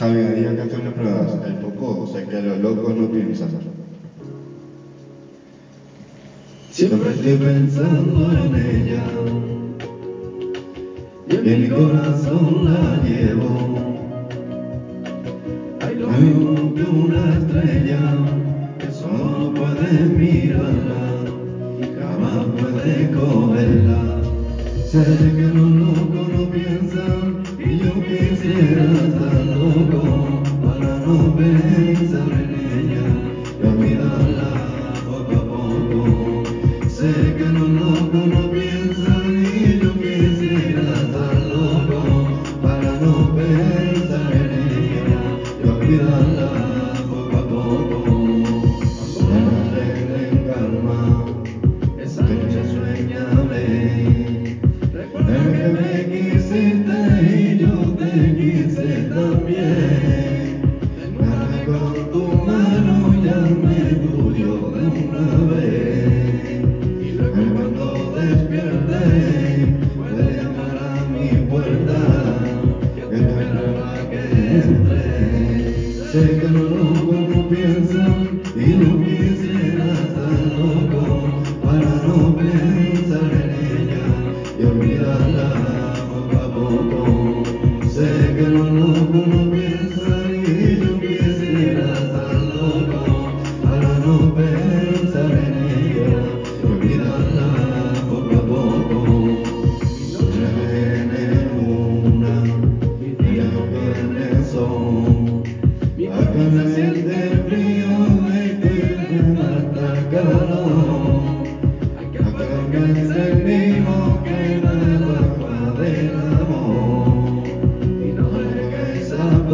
Javi, ahí acá están pruebas. El poco, o sea que los locos no piensan. Siempre estoy pensando en ella. Y en, mi corazón la llevo. Hay lo mismo que una estrella, que solo puede mirarla y jamás puede cogerla. You. Sé que no loco no pienso y no quisiera estar loco para no pensar en ella y olvidarla poco a poco. Sé que no loco no pienso.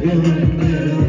Good